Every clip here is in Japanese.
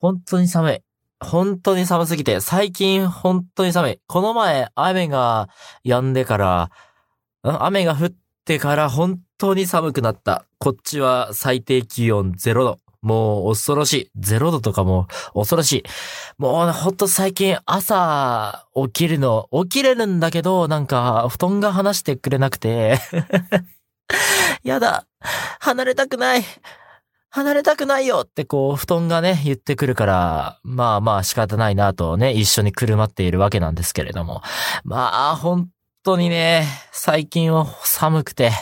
本当に寒い。本当に寒すぎて、最近本当に寒い。この前、雨が止んでから、雨が降ってから本当に寒くなった。こっちは最低気温0度。もう恐ろしい。0度とかも恐ろしい。もうほんと最近朝起きるの、起きれるんだけど、なんか布団が離してくれなくて。やだ。離れたくない。離れたくないよってこう、布団がね、言ってくるから、まあまあ仕方ないなとね、一緒にくるまっているわけなんですけれども。まあ、本当にね、最近は寒くて、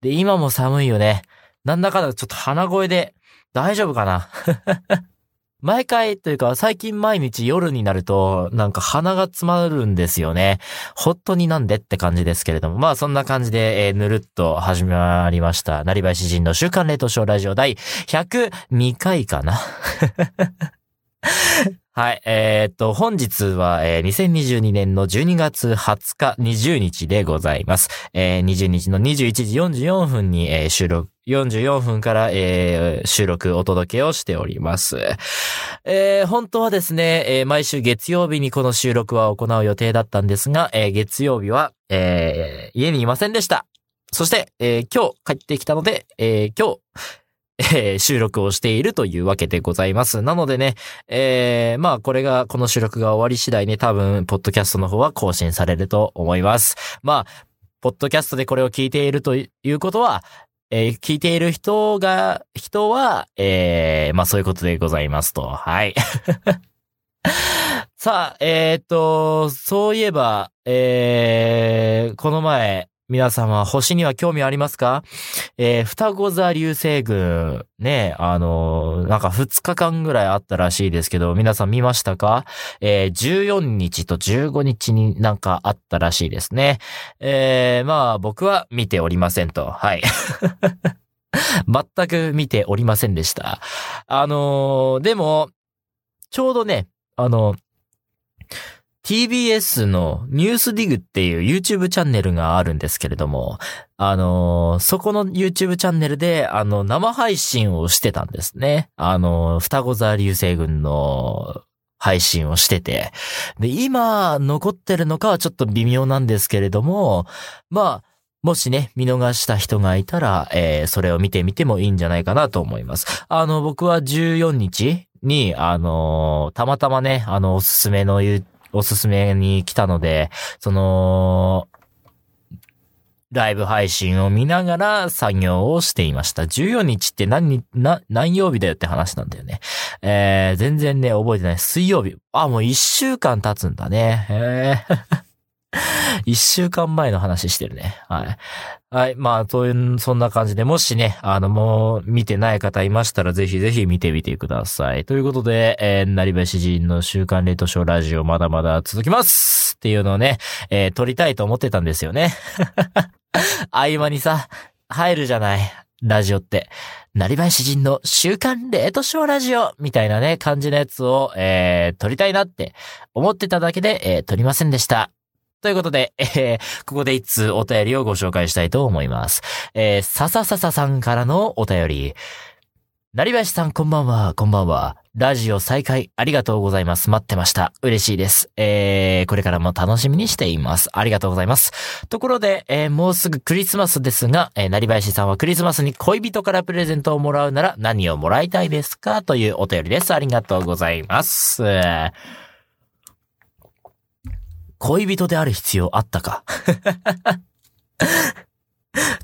で、今も寒いよね。なんだかんだちょっと鼻声で、大丈夫かな？毎回というか最近毎日夜になるとなんか鼻が詰まるんですよね。本当になんでって感じですけれども。まあそんな感じで、えーぬるっと始まりました。なりばい詩人の週刊レートショーラジオ第102回かな。はい。えーっと、本日は、えー2022年の12月20日20日でございます。えー20日の21時44分に、えー収録、44分から、えー収録お届けをしております。えー本当はですね、えー毎週月曜日にこの収録は行う予定だったんですが、えー月曜日は、えー家にいませんでした。そして、えー今日帰ってきたので、えー今日、えー収録をしているというわけでございます。なのでね、えーまあこれが、この収録が終わり次第ね、多分、ポッドキャストの方は更新されると思います。まあ、ポッドキャストでこれを聞いているということは、えー聞いている人が、人は、えーまあそういうことでございますと。はい。さあ、えーっと、そういえば、えーこの前、皆様、星には興味ありますか？えー双子座流星群、ね、あの、なんか2日間ぐらいあったらしいですけど、皆さん見ましたか？えー14日と15日になんかあったらしいですね。えーまあ、僕は見ておりませんと。はい。全く見ておりませんでした。あのーでも、ちょうどね、あの、TBS のニュースディグっていう YouTube チャンネルがあるんですけれども、あのーそこの YouTube チャンネルで、あの、生配信をしてたんですね。あのー双子座流星群の配信をしてて。で、今残ってるのかはちょっと微妙なんですけれども、まあ、もしね、見逃した人がいたら、えーそれを見てみてもいいんじゃないかなと思います。あの、僕は14日に、あのーたまたまね、あの、おすすめのゆおすすめに来たので、その、ライブ配信を見ながら作業をしていました。14日って何に、な、何曜日だよって話なんだよね。えー、全然ね、覚えてない。水曜日。あ、もう一週間経つんだね。へー 一週間前の話してるね。はい。はい。まあ、そういう、そんな感じで、もしね、あの、もう、見てない方いましたら、ぜひぜひ見てみてください。ということで、えー、なりばし人の週刊レートショーラジオ、まだまだ続きますっていうのをね、えー撮りたいと思ってたんですよね。合間にさ、入るじゃない。ラジオって。なりばい詩人の週刊レートショーラジオみたいなね、感じのやつを、えー、撮りたいなって思ってただけで、えー撮りませんでした。ということで、えーここで一通お便りをご紹介したいと思います。えー、さささささんからのお便り。なりばしさんこんばんは、こんばんは。ラジオ再開ありがとうございます。待ってました。嬉しいです。えー、これからも楽しみにしています。ありがとうございます。ところで、えーもうすぐクリスマスですが、えー、なりばやしさんはクリスマスに恋人からプレゼントをもらうなら何をもらいたいですか？というお便りです。ありがとうございます。恋人である必要あったか？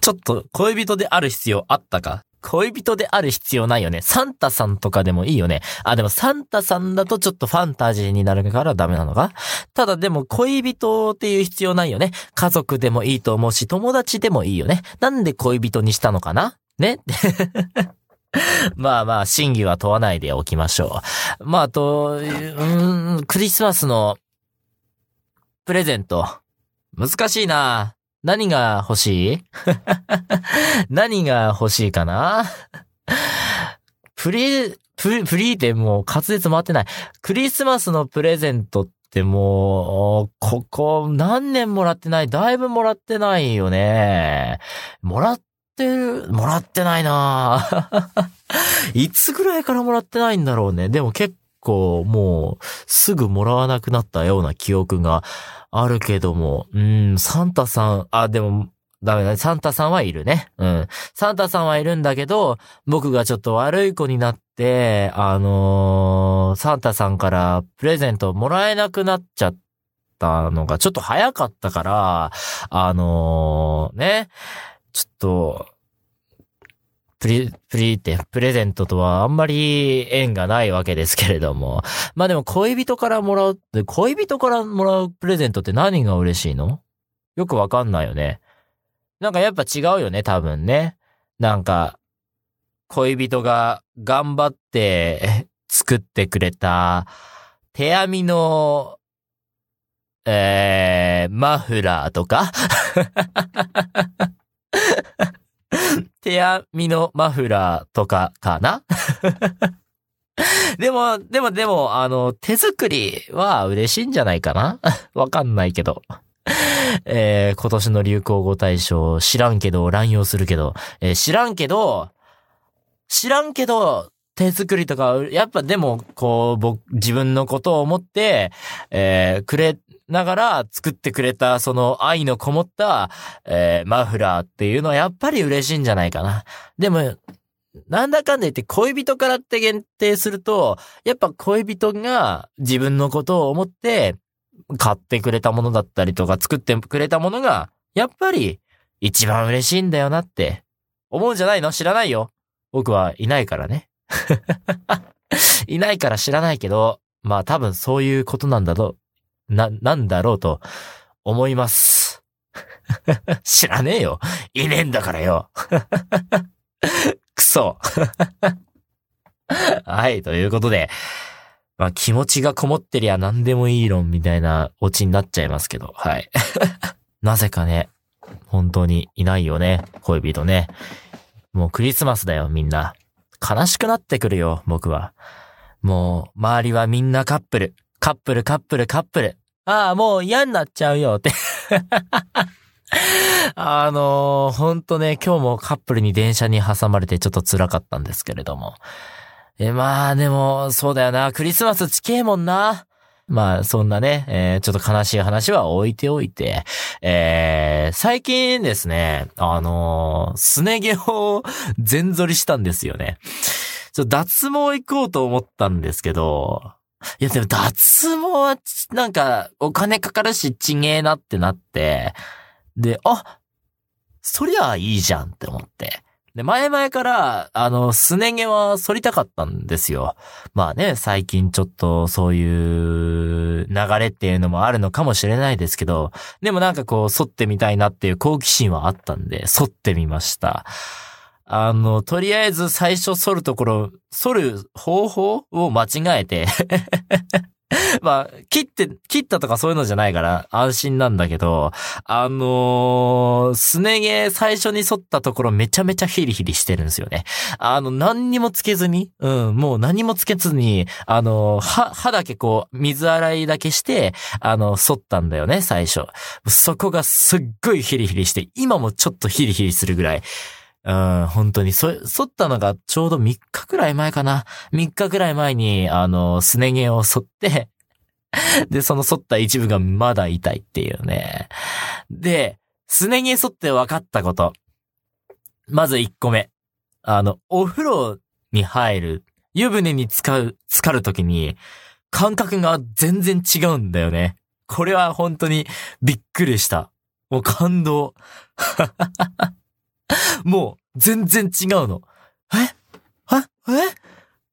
ちょっと恋人である必要あったか？恋人である必要ないよね。サンタさんとかでもいいよね。あ、でもサンタさんだとちょっとファンタジーになるからダメなのか？ただでも恋人っていう必要ないよね。家族でもいいと思うし、友達でもいいよね。なんで恋人にしたのかな？ね？まあまあ、真偽は問わないでおきましょう。まあ、あと、うーん、クリスマスのプレゼント。難しいな。何が欲しい？何が欲しいかな？プリ、プリ、プリってもう滑舌回ってない。クリスマスのプレゼントってもう、ここ何年もらってない？だいぶもらってないよね。もらってる、もらってないな いつぐらいからもらってないんだろうね。でも結構もうすぐもらわなくなったような記憶があるけども、うん、サンタさん、あ、でも、ダメだね。サンタさんはいるね。うん。サンタさんはいるんだけど、僕がちょっと悪い子になって、あのー、サンタさんからプレゼントもらえなくなっちゃったのがちょっと早かったから、あのー、ね、ちょっと、プリ、プリって、プレゼントとはあんまり縁がないわけですけれども。まあでも恋人からもらう、恋人からもらうプレゼントって何が嬉しいの？よくわかんないよね。なんかやっぱ違うよね、多分ね。なんか、恋人が頑張って 作ってくれた手編みの、えー、マフラーとか？手編みのマフラーとかかな？でも、でも、でも、あの、手作りは嬉しいんじゃないかな？わかんないけど。えー、今年の流行語大賞、知らんけど、乱用するけど、えー、知らんけど、知らんけど、手作りとか、やっぱでも、こう、僕、自分のことを思って、えー、くれながら作ってくれた、その愛のこもった、えー、マフラーっていうのはやっぱり嬉しいんじゃないかな。でも、なんだかんだ言って恋人からって限定すると、やっぱ恋人が自分のことを思って、買ってくれたものだったりとか作ってくれたものが、やっぱり一番嬉しいんだよなって思うんじゃないの？知らないよ。僕はいないからね。いないから知らないけど、まあ多分そういうことなんだろう、な、なんだろうと思います。知らねえよ。いねえんだからよ。くそ。はい、ということで、まあ気持ちがこもってりゃ何でもいい論みたいなオチになっちゃいますけど、はい。なぜかね、本当にいないよね、恋人ね。もうクリスマスだよ、みんな。悲しくなってくるよ、僕は。もう、周りはみんなカップル。カップル、カップル、カップル。ああ、もう嫌になっちゃうよって あのー、ほんとね、今日もカップルに電車に挟まれてちょっと辛かったんですけれども。え、まあでも、そうだよな。クリスマス近えもんな。まあ、そんなね、えー、ちょっと悲しい話は置いておいて、えー、最近ですね、あのー、すね毛を全剃りしたんですよね。ちょ脱毛行こうと思ったんですけど、いやでも脱毛は、なんか、お金かかるし、ちげえなってなって、で、あ、そりゃいいじゃんって思って。で、前々から、あの、すね毛は剃りたかったんですよ。まあね、最近ちょっとそういう流れっていうのもあるのかもしれないですけど、でもなんかこう、剃ってみたいなっていう好奇心はあったんで、剃ってみました。あの、とりあえず最初剃るところ、剃る方法を間違えて まあ、切って、切ったとかそういうのじゃないから安心なんだけど、あのー、すね毛最初に剃ったところめちゃめちゃヒリヒリしてるんですよね。あの、何にもつけずに、うん、もう何もつけずに、あのー、歯、歯だけこう、水洗いだけして、あの、剃ったんだよね、最初。そこがすっごいヒリヒリして、今もちょっとヒリヒリするぐらい。うん、本当に、そ、剃ったのがちょうど3日くらい前かな。3日くらい前に、あの、すね毛を剃って、で、その剃った一部がまだ痛いっていうね。で、すね毛剃って分かったこと。まず1個目。あの、お風呂に入る、湯船に使う、浸かるときに、感覚が全然違うんだよね。これは本当にびっくりした。もう感動。もう、全然違うの。え？え？え？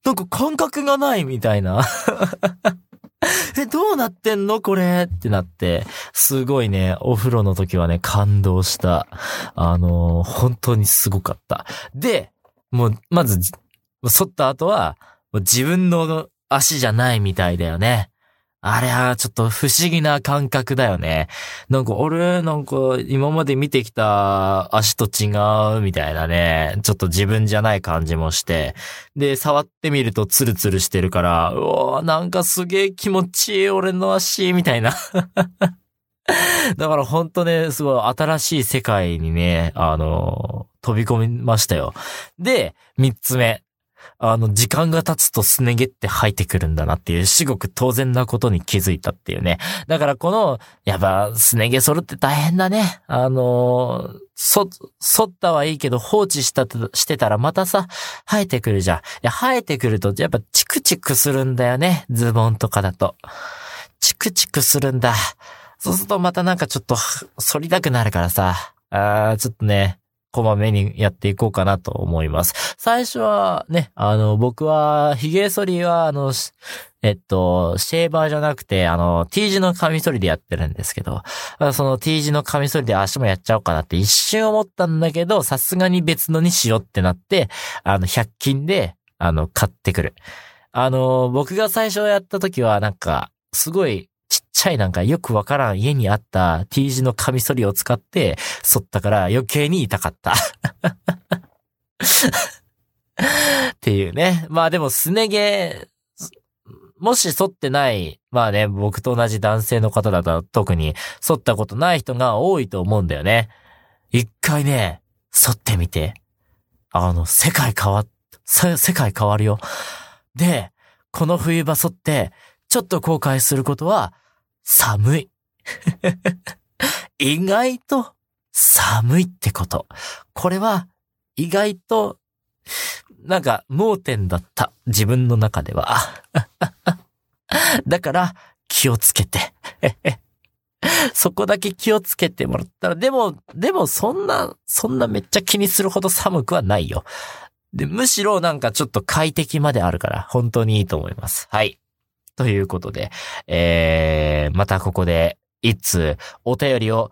なんか感覚がないみたいな。え、どうなってんの？これ？ってなって、すごいね、お風呂の時はね、感動した。あのー、本当にすごかった。で、もう、まず、剃った後は、自分の足じゃないみたいだよね。あれはちょっと不思議な感覚だよね。なんか俺、なんか今まで見てきた足と違うみたいなね。ちょっと自分じゃない感じもして。で、触ってみるとツルツルしてるから、うおなんかすげえ気持ちいい俺の足みたいな。だからほんとね、すごい新しい世界にね、あの、飛び込みましたよ。で、三つ目。あの、時間が経つとすね毛って生えてくるんだなっていう、至極当然なことに気づいたっていうね。だからこの、やっぱ、すね毛剃るって大変だね。あのそ、剃ったはいいけど放置したしてたらまたさ、生えてくるじゃん。いや、生えてくると、やっぱチクチクするんだよね。ズボンとかだと。チクチクするんだ。そうするとまたなんかちょっと、反りたくなるからさ。あー、ちょっとね、こまめにやっていこうかなと思います。最初はね、あの、僕は、髭剃りは、あの、えっと、シェーバーじゃなくて、あの、T 字のカミソリでやってるんですけど、その T 字のカミソリで足もやっちゃおうかなって一瞬思ったんだけど、さすがに別のにしようってなって、あの、100均で、あの、買ってくる。あの、僕が最初やった時は、なんか、すごい、ちゃいなんかよくわからん家にあった T 字のカミソリを使って剃ったから余計に痛かった。っていうね。まあでもすね毛、もし剃ってない、まあね、僕と同じ男性の方だと特に剃ったことない人が多いと思うんだよね。一回ね、剃ってみて。あの、世界変わ、世界変わるよ。で、この冬場剃って、ちょっと後悔することは、寒い。意外と寒いってこと。これは意外と、なんか盲点だった。自分の中では。だから気をつけて。そこだけ気をつけてもらったら、でも、でもそんな、そんなめっちゃ気にするほど寒くはないよ。で、むしろなんかちょっと快適まであるから、本当にいいと思います。はい。ということで、えー、またここで一通お便りを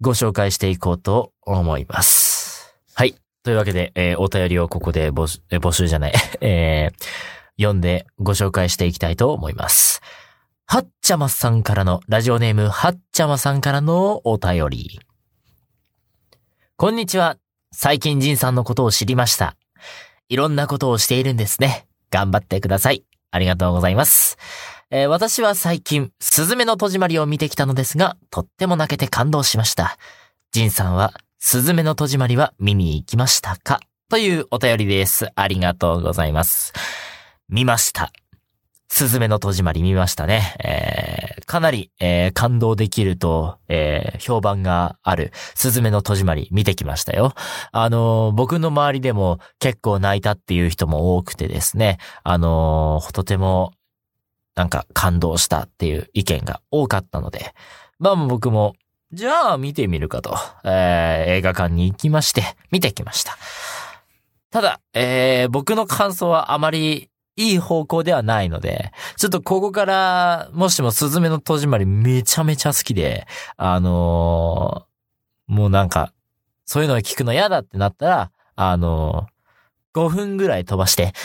ご紹介していこうと思います。はい。というわけで、えー、お便りをここで募集、募集じゃない、えー、読んでご紹介していきたいと思います。はっちゃまさんからの、ラジオネームはっちゃまさんからのお便り。こんにちは。最近ジンさんのことを知りました。いろんなことをしているんですね。頑張ってください。ありがとうございます。えー、私は最近、スズメの戸締まりを見てきたのですが、とっても泣けて感動しました。ジンさんは、スズメの戸締まりは見に行きましたか？というお便りです。ありがとうございます。見ました。スズメの戸締まり見ましたね。えー、かなり、えー、感動できると、えー、評判がある、すずめの戸締まり見てきましたよ。あの僕の周りでも結構泣いたっていう人も多くてですね、あのとても、なんか感動したっていう意見が多かったので、まあ僕も、じゃあ見てみるかと、え映画館に行きまして、見てきました。ただ、えー僕の感想はあまりいい方向ではないので、ちょっとここから、もしもスズメの戸締まりめちゃめちゃ好きで、あのー、もうなんか、そういうのを聞くの嫌だってなったら、あのー、5分ぐらい飛ばして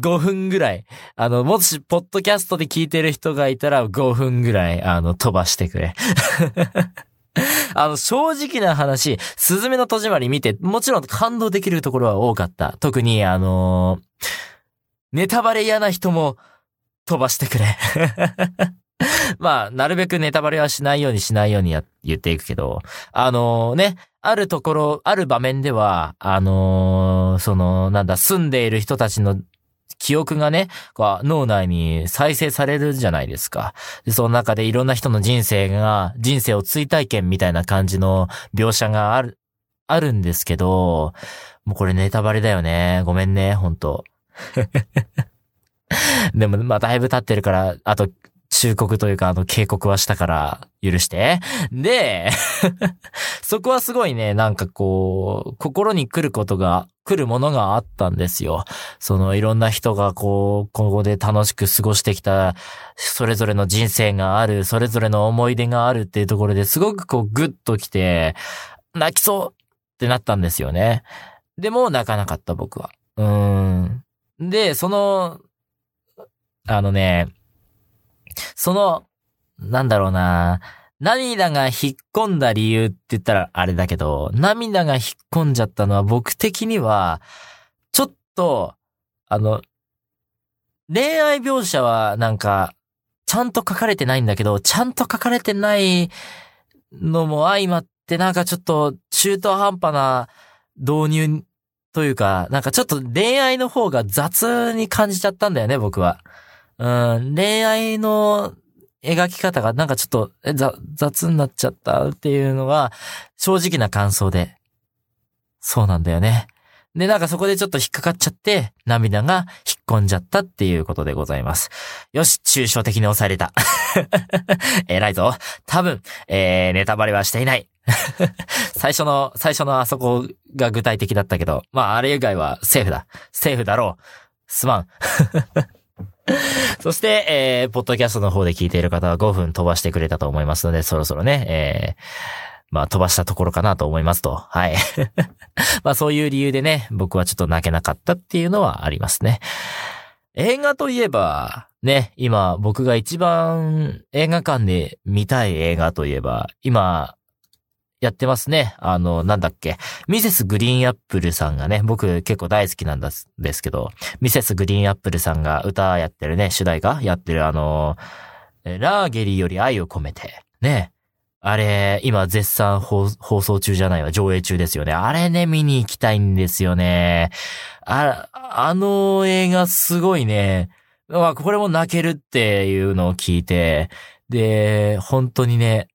5分ぐらい。あの、もし、ポッドキャストで聞いてる人がいたら、5分ぐらい、あの、飛ばしてくれ。あの、正直な話、すずめの戸締まり見て、もちろん感動できるところは多かった。特に、あのー、ネタバレ嫌な人も飛ばしてくれ。まあ、なるべくネタバレはしないようにしないようにや言っていくけど、あのー、ね、あるところ、ある場面では、あのー、その、なんだ、住んでいる人たちの記憶がね、こう脳内に再生されるじゃないですか。で、その中でいろんな人の人生が、人生を追体験みたいな感じの描写がある、あるんですけど、もうこれネタバレだよね。ごめんね、ほんと。でも、まあ、だいぶ経ってるから、あと、忠告というか、あの、警告はしたから、許して。で、そこはすごいね、なんかこう、心に来ることが、来るものがあったんですよ。その、いろんな人がこう、ここで楽しく過ごしてきた、それぞれの人生がある、それぞれの思い出があるっていうところですごくこう、グッと来て、泣きそうってなったんですよね。でも、泣かなかった僕は。うん。で、その、あのね、その、なんだろうな、涙が引っ込んだ理由って言ったらあれだけど、涙が引っ込んじゃったのは僕的には、ちょっと、あの、恋愛描写はなんか、ちゃんと書かれてないんだけど、ちゃんと書かれてないのも相まってなんかちょっと中途半端な導入というか、なんかちょっと恋愛の方が雑に感じちゃったんだよね、僕は。うん、恋愛の描き方がなんかちょっと、雑になっちゃったっていうのが、正直な感想で。そうなんだよね。で、なんかそこでちょっと引っかかっちゃって、涙が引っ込んじゃったっていうことでございます。よし、抽象的に抑えれた。偉いぞ。多分、えー、ネタバレはしていない。最初の、最初のあそこが具体的だったけど、まあ、あれ以外はセーフだ。セーフだろう。すまん。そして、えー、ポッドキャストの方で聞いている方は5分飛ばしてくれたと思いますので、そろそろね、えー、まあ飛ばしたところかなと思いますと。はい。まあそういう理由でね、僕はちょっと泣けなかったっていうのはありますね。映画といえば、ね、今僕が一番映画館で見たい映画といえば、今、やってますね。あの、なんだっけ。ミセスグリーンアップルさんがね、僕結構大好きなんですけど、ミセスグリーンアップルさんが歌やってるね、主題歌やってるあの、ラーゲリより愛を込めて、ね。あれ、今絶賛放送中じゃないわ、上映中ですよね。あれね、見に行きたいんですよね。あ、あの映画すごいね。まあ、これも泣けるっていうのを聞いて、で、本当にね、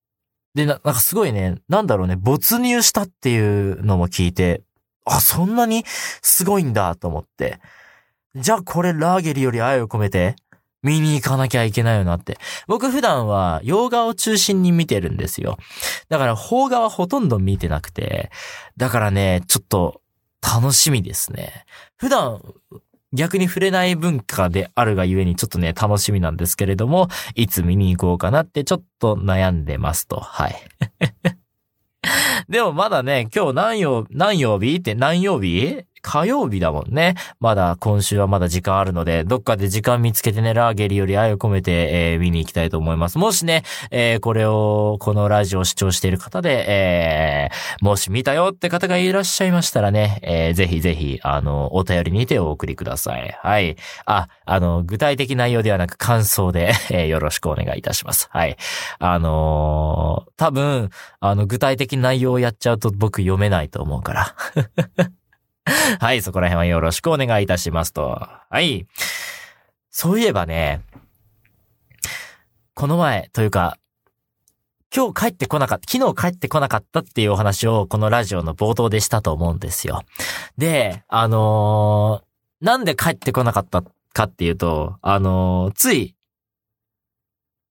で、な、なんかすごいね、なんだろうね、没入したっていうのも聞いて、あ、そんなにすごいんだと思って。じゃあこれラーゲリより愛を込めて、見に行かなきゃいけないよなって。僕普段は洋画を中心に見てるんですよ。だから邦画はほとんど見てなくて、だからね、ちょっと楽しみですね。普段逆に触れない文化であるがゆえにちょっとね、楽しみなんですけれども、いつ見に行こうかなってちょっと悩んでますと。はい。でもまだね、今日何曜、何曜日って何曜日火曜日だもんね。まだ今週はまだ時間あるので、どっかで時間見つけてね、ラーゲリより愛を込めて、えー、見に行きたいと思います。もしね、えー、これを、このラジオを視聴している方で、えー、もし見たよって方がいらっしゃいましたらね、えー、ぜひぜひ、あの、お便りにてお送りください。はい。あ、あの、具体的内容ではなく感想で、えー、よろしくお願いいたします。はい。あのー、多分、あの、具体的内容をやっちゃうと僕読めないと思うから。はい、そこら辺はよろしくお願いいたしますと。はい。そういえばね、この前、というか、今日帰ってこなかった、昨日帰ってこなかったっていうお話をこのラジオの冒頭でしたと思うんですよ。で、あのー、なんで帰ってこなかったかっていうと、あのー、つい、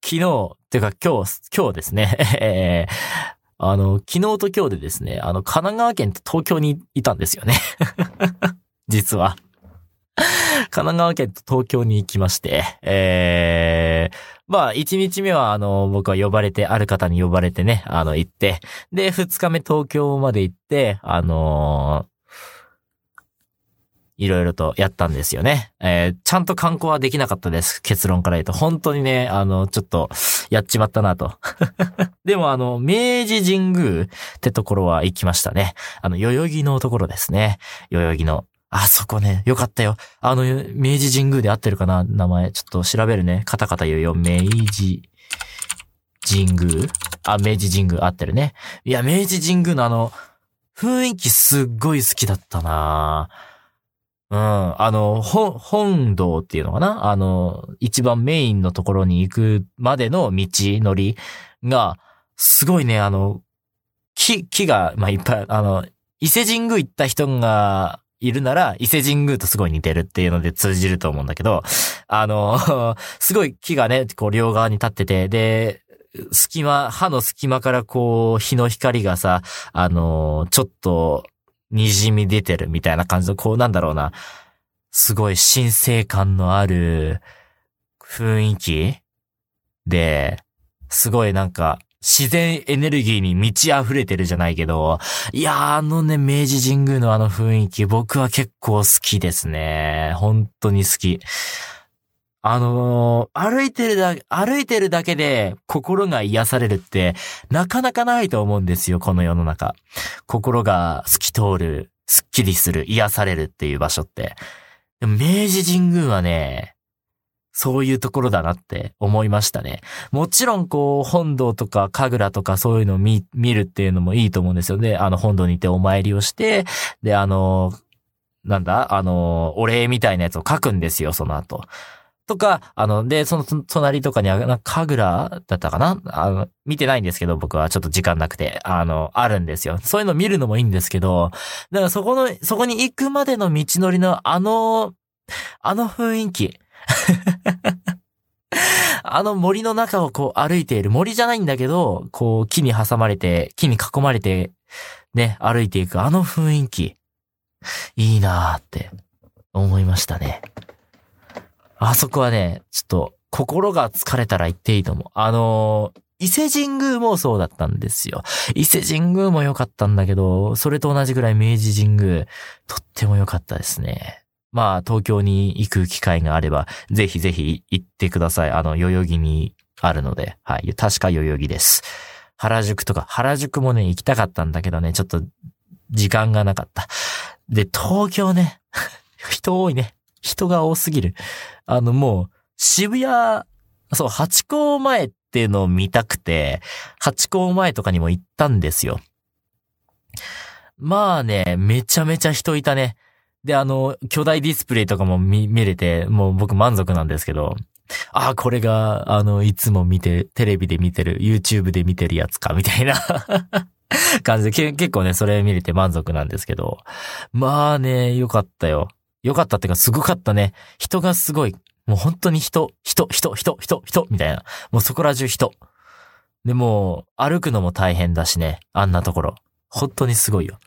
昨日、っていうか今日、今日ですね、あの、昨日と今日でですね、あの、神奈川県と東京にいたんですよね。実は。神奈川県と東京に行きまして、えー、まあ、1日目は、あの、僕は呼ばれて、ある方に呼ばれてね、あの、行って、で、2日目東京まで行って、あのーいろいろとやったんですよね。えー、ちゃんと観光はできなかったです。結論から言うと。本当にね、あの、ちょっと、やっちまったなと。でもあの、明治神宮ってところは行きましたね。あの、代々木のところですね。代々木の。あそこね、よかったよ。あの、明治神宮で合ってるかな？名前。ちょっと調べるね。カタカタ言うよ。明治神宮？あ、明治神宮合ってるね。いや、明治神宮のあの、雰囲気すっごい好きだったなぁ。うん。あの、本、本堂っていうのかな？あの、一番メインのところに行くまでの道のりが、すごいね、あの、木、木が、まあ、いっぱい、あの、伊勢神宮行った人がいるなら、伊勢神宮とすごい似てるっていうので通じると思うんだけど、あの、すごい木がね、こう両側に立ってて、で、隙間、歯の隙間からこう、日の光がさ、あの、ちょっと、滲み出てるみたいな感じの、こうなんだろうな、すごい神聖感のある雰囲気で、すごいなんか、自然エネルギーに満ち溢れてるじゃないけど、いやーあのね、明治神宮のあの雰囲気、僕は結構好きですね。本当に好き。あのー、歩いてるだ、歩いてるだけで心が癒されるって、なかなかないと思うんですよ、この世の中。心が透き通る、スッキリする、癒されるっていう場所って。明治神宮はね、そういうところだなって思いましたね。もちろんこう、本堂とか神楽とかそういうのを見、見るっていうのもいいと思うんですよね。あの本堂に行ってお参りをして、で、あの、なんだあの、お礼みたいなやつを書くんですよ、その後。とか、あの、で、その隣とかに、なかぐらだったかな？あの、見てないんですけど、僕はちょっと時間なくて、あの、あるんですよ。そういうの見るのもいいんですけど、だからそこの、そこに行くまでの道のりのあの、あの雰囲気。あの森の中をこう歩いている。森じゃないんだけど、こう木に挟まれて、木に囲まれて、ね、歩いていくあの雰囲気。いいなーって思いましたね。あそこはね、ちょっと心が疲れたら行っていいと思う。あのー、伊勢神宮もそうだったんですよ。伊勢神宮も良かったんだけど、それと同じぐらい明治神宮、とっても良かったですね。まあ、東京に行く機会があれば、ぜひぜひ行ってください。あの、代々木にあるので。はい。確か代々木です。原宿とか、原宿もね、行きたかったんだけどね、ちょっと、時間がなかった。で、東京ね、人多いね。人が多すぎる。あの、もう、渋谷、そう、八甲前っていうのを見たくて、八甲前とかにも行ったんですよ。まあね、めちゃめちゃ人いたね。で、あの、巨大ディスプレイとかも見、見れて、もう僕満足なんですけど、ああ、これが、あの、いつも見て、テレビで見てる、YouTube で見てるやつか、みたいな感じで、結構ね、それ見れて満足なんですけど。まあね、よかったよ。よかったっていうか、すごかったね。人がすごい。もう本当に人、人、人、人、人、人、みたいな。もうそこら中人。で、も、歩くのも大変だしね。あんなところ。本当にすごいよ。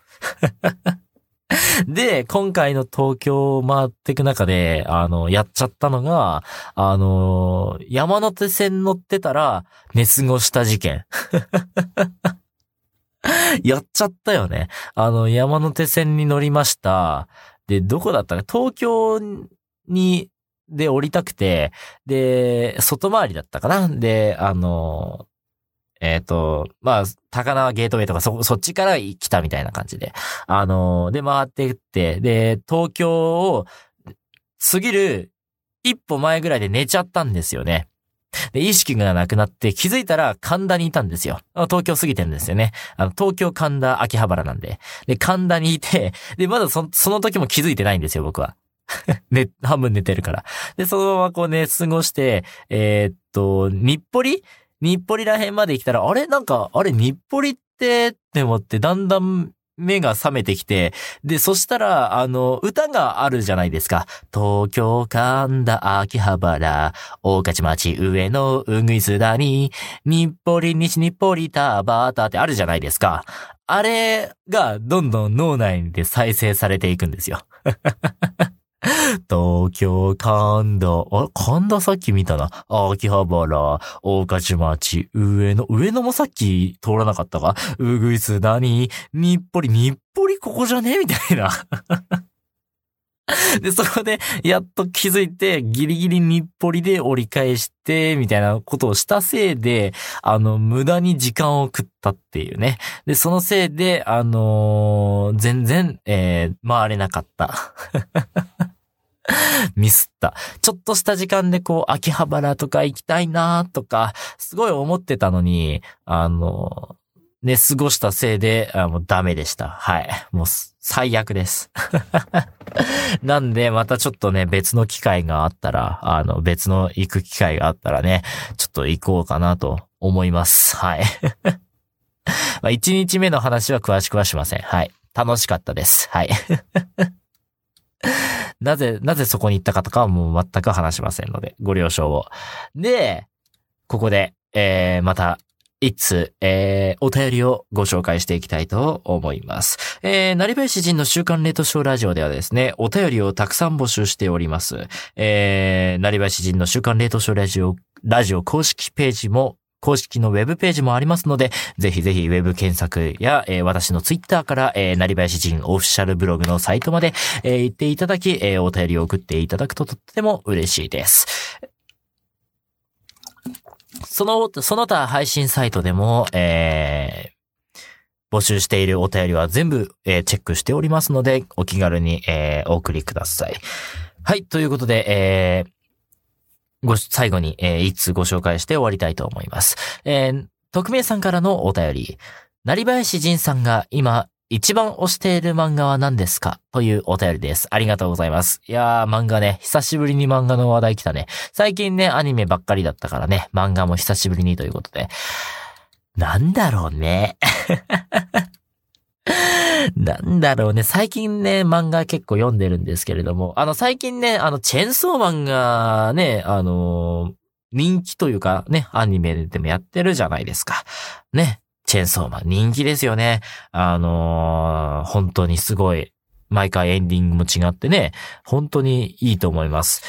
で、今回の東京を回っていく中で、あの、やっちゃったのが、あの、山手線乗ってたら、寝過ごした事件。やっちゃったよね。あの、山手線に乗りました。で、どこだったか東京に、で降りたくて、で、外回りだったかな？で、あの、えっ、ー、と、まあ、高輪ゲートウェイとかそ、そっちから来たみたいな感じで。あの、で、回ってって、で、東京を過ぎる一歩前ぐらいで寝ちゃったんですよね。で、意識がなくなって気づいたら神田にいたんですよ。東京過ぎてるんですよね。あの、東京神田秋葉原なんで。で、神田にいて、で、まだそ、その時も気づいてないんですよ、僕は。ね、半分寝てるから。で、そのままこうね、過ごして、えー、っと、日暮里？日暮里ら辺まで来たら、あれ？なんか、あれ日暮里って？って思って、だんだん目が覚めてきて、で、そしたら、あの、歌があるじゃないですか。東京、神田、秋葉原、大勝町、上野、うぐいすだに、日暮里、西日暮里、田端ってあるじゃないですか。あれが、どんどん脳内で再生されていくんですよ。東京、神田、あ、神田さっき見たな。秋葉原、大勝町、上野、上野もさっき通らなかったか？うぐいす何？日暮里、日暮里ここじゃね？みたいな。で、そこで、やっと気づいて、ギリギリ日暮里で折り返して、みたいなことをしたせいで、あの、無駄に時間を食ったっていうね。で、そのせいで、あのー、全然、えー、回れなかった。ミスった。ちょっとした時間でこう、秋葉原とか行きたいなーとか、すごい思ってたのに、あの、寝過ごしたせいで、あもうダメでした。はい。もう最悪です。なんで、またちょっとね、別の機会があったら、あの、別の行く機会があったらね、ちょっと行こうかなと思います。はい。まあ、1日目の話は詳しくはしません。はい。楽しかったです。はい。なぜ、なぜそこに行ったかとかはもう全く話しませんので、ご了承を。で、ここで、えー、また、いつ、えー、お便りをご紹介していきたいと思います。えー、なりばいし人の週刊レートショーラジオではですね、お便りをたくさん募集しております。えー、なりばいし人の週刊レートショーラジオ、ラジオ公式ページも公式のウェブページもありますので、ぜひぜひウェブ検索や、えー、私のツイッターから、えー、なりばやし人オフィシャルブログのサイトまで、えー、行っていただき、えー、お便りを送っていただくととっても嬉しいです。その、その他配信サイトでも、えー、募集しているお便りは全部、えー、チェックしておりますので、お気軽に、えー、お送りください。はい、ということで、えー、ご、最後に、えー、一通ご紹介して終わりたいと思います。えー、匿名さんからのお便り。成林仁さんが今、一番推している漫画は何ですか？というお便りです。ありがとうございます。いやー、漫画ね、久しぶりに漫画の話題来たね。最近ね、アニメばっかりだったからね、漫画も久しぶりにということで。なんだろうね。なんだろうね。最近ね、漫画結構読んでるんですけれども、あの、最近ね、あの、チェンソーマンがね、あのー人気というかね、アニメでもやってるじゃないですか。ね。チェンソーマン人気ですよね。あのー本当にすごい、毎回エンディングも違ってね、本当にいいと思います。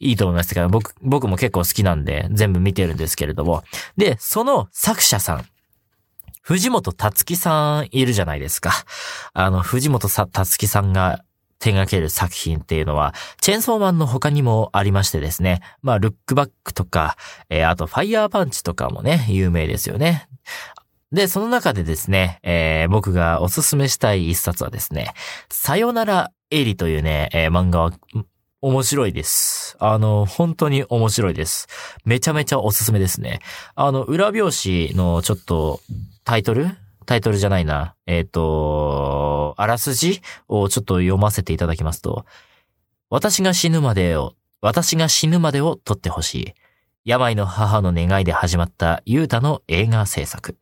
いいと思いますけど、僕、僕も結構好きなんで、全部見てるんですけれども。で、その作者さん、藤本達樹さんいるじゃないですか。あの、藤本さ達樹さんが手掛ける作品っていうのは、チェーンソーマンの他にもありましてですね。まあ、ルックバックとか、えーあと、ファイヤーパンチとかもね、有名ですよね。で、その中でですね、えー僕がおすすめしたい一冊はですね、さよならエリというね、えー漫画は、面白いです。あの、本当に面白いです。めちゃめちゃおすすめですね。あの、裏表紙のちょっと、タイトル？タイトルじゃないな。えっ、と、あらすじをちょっと読ませていただきますと、私が死ぬまでを、私が死ぬまでを撮ってほしい。病の母の願いで始まったユータの映画制作。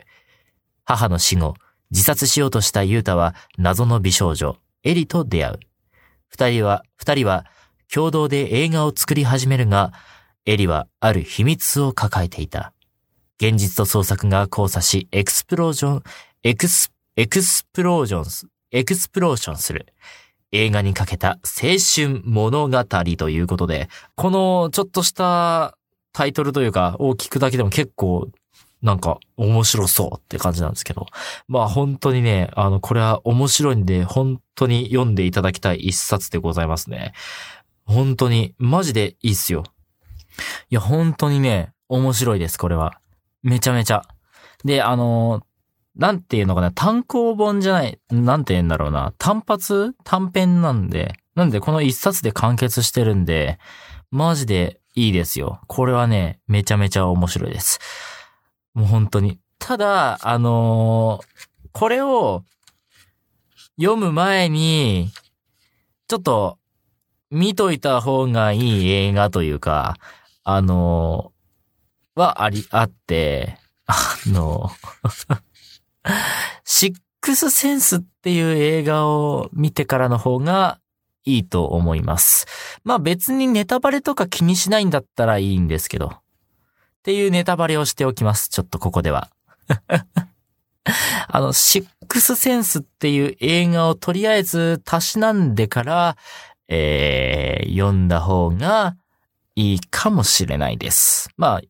母の死後、自殺しようとしたユータは謎の美少女、エリと出会う。二人は、二人は共同で映画を作り始めるが、エリはある秘密を抱えていた。現実と創作が交差し、 explosion、ex、explosions、explosion する。映画にかけた青春物語ということで、このちょっとしたタイトルというか、を聞くだけでも結構、なんか面白そうって感じなんですけど。まあ本当にね、あの、これは面白いんで、本当に読んでいただきたい一冊でございますね。本当に、マジでいいっすよ。いや、本当にね、面白いです、これは。めちゃめちゃ。で、あの、なんていうのかな、単行本じゃない、なんて言うんだろうな、単発？短編なんで、なんでこの一冊で完結してるんで、マジでいいですよ。これはね、めちゃめちゃ面白いです。もう本当に。ただ、あのーこれを読む前に、ちょっと見といた方がいい映画というか、あのはあり、あって、あの シックスセンスっていう映画を見てからの方がいいと思います。まあ別にネタバレとか気にしないんだったらいいんですけど。っていうネタバレをしておきます。ちょっとここでは。あの、シックスセンスっていう映画をとりあえずたしなんでから、えー、読んだ方がいいかもしれないです。まあ、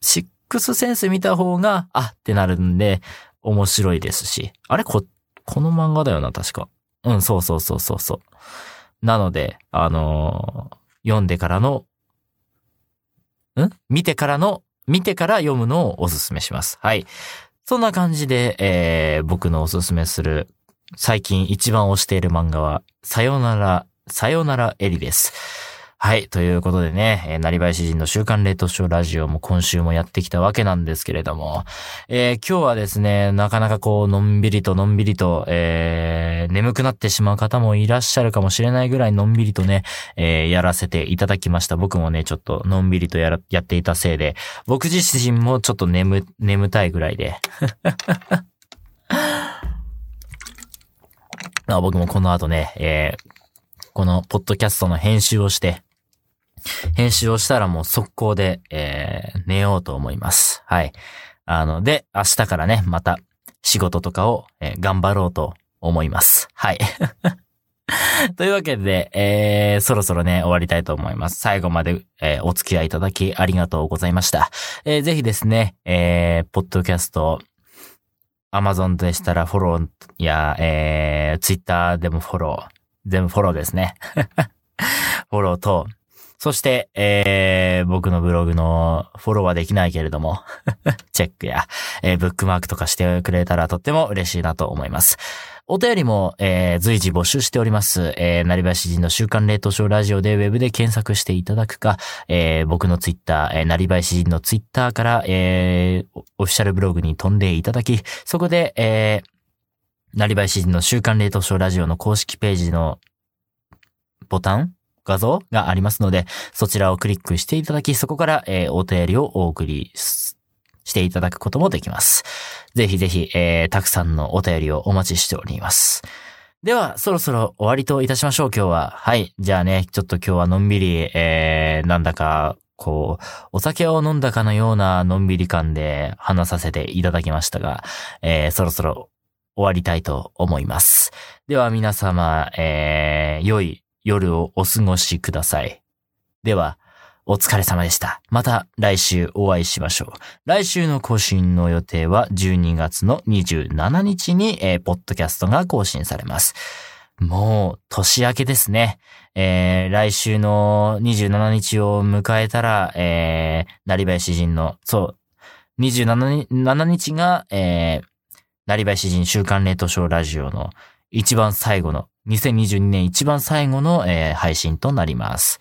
シックスセンス見た方が、あってなるんで、面白いですし。あれこ、この漫画だよな、確か。うん、そうそうそうそうそう。なので、あのー読んでからの、ん？見てからの、見てから読むのをおすすめします。はい。そんな感じで、えー、僕のおすすめする、最近一番推している漫画は、さよなら、さよならエリです。はい。ということでね、えー、なりばい詩人の週刊レートショーラジオも今週もやってきたわけなんですけれども、えー今日はですね、なかなかこう、のんびりとのんびりと、えー眠くなってしまう方もいらっしゃるかもしれないぐらいのんびりとね、えーやらせていただきました。僕もね、ちょっとのんびりとやら、やっていたせいで、僕自身もちょっと眠、眠たいぐらいで。あ僕もこの後ね、えーこのポッドキャストの編集をして、編集をしたらもう速攻で、えー寝ようと思います。はい。あの、で、明日からね、また仕事とかを、えー頑張ろうと思います。はい。というわけで、えーそろそろね、終わりたいと思います。最後まで、えーお付き合いいただきありがとうございました。えーぜひですね、えーポッドキャスト、アマゾンでしたらフォローや、えー、ツイッターでもフォロー、全部フォローですね。フォローと、そして、えー、僕のブログのフォローはできないけれども、チェックや、えーブックマークとかしてくれたらとっても嬉しいなと思います。お便りも、えー随時募集しております。えー、なりばし人の週刊冷凍ショーラジオでウェブで検索していただくか、えー僕のツイッター、えー、なりばし人のツイッターから、えーオオフィシャルブログに飛んでいただき、そこで、えーなりばい詩人の週刊冷凍ショーラジオの公式ページのボタン画像がありますので、そちらをクリックしていただき、そこから、えー、お便りをお送りしていただくこともできます。ぜひぜひ、えー、たくさんのお便りをお待ちしております。では、そろそろ終わりといたしましょう、今日は。はい。じゃあね、ちょっと今日はのんびり、えー、なんだか、こう、お酒を飲んだかのようなのんびり感で話させていただきましたが、えー、そろそろ終わりたいと思います。では皆様、えー、良い夜をお過ごしください。では、お疲れ様でした。また来週お会いしましょう。来週の更新の予定は12月の27日に、えー、ポッドキャストが更新されます。もう、年明けですね。えー、来週の27日を迎えたら、えー、なりばや詩人の、そう、27日が、えー、なりばい詩人週刊レートショーラジオの一番最後の、2022年一番最後の、えー、配信となります。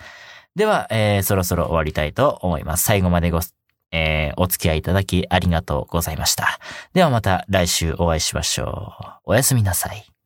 では、えー、そろそろ終わりたいと思います。最後までご、えー、お付き合いいただきありがとうございました。ではまた来週お会いしましょう。おやすみなさい。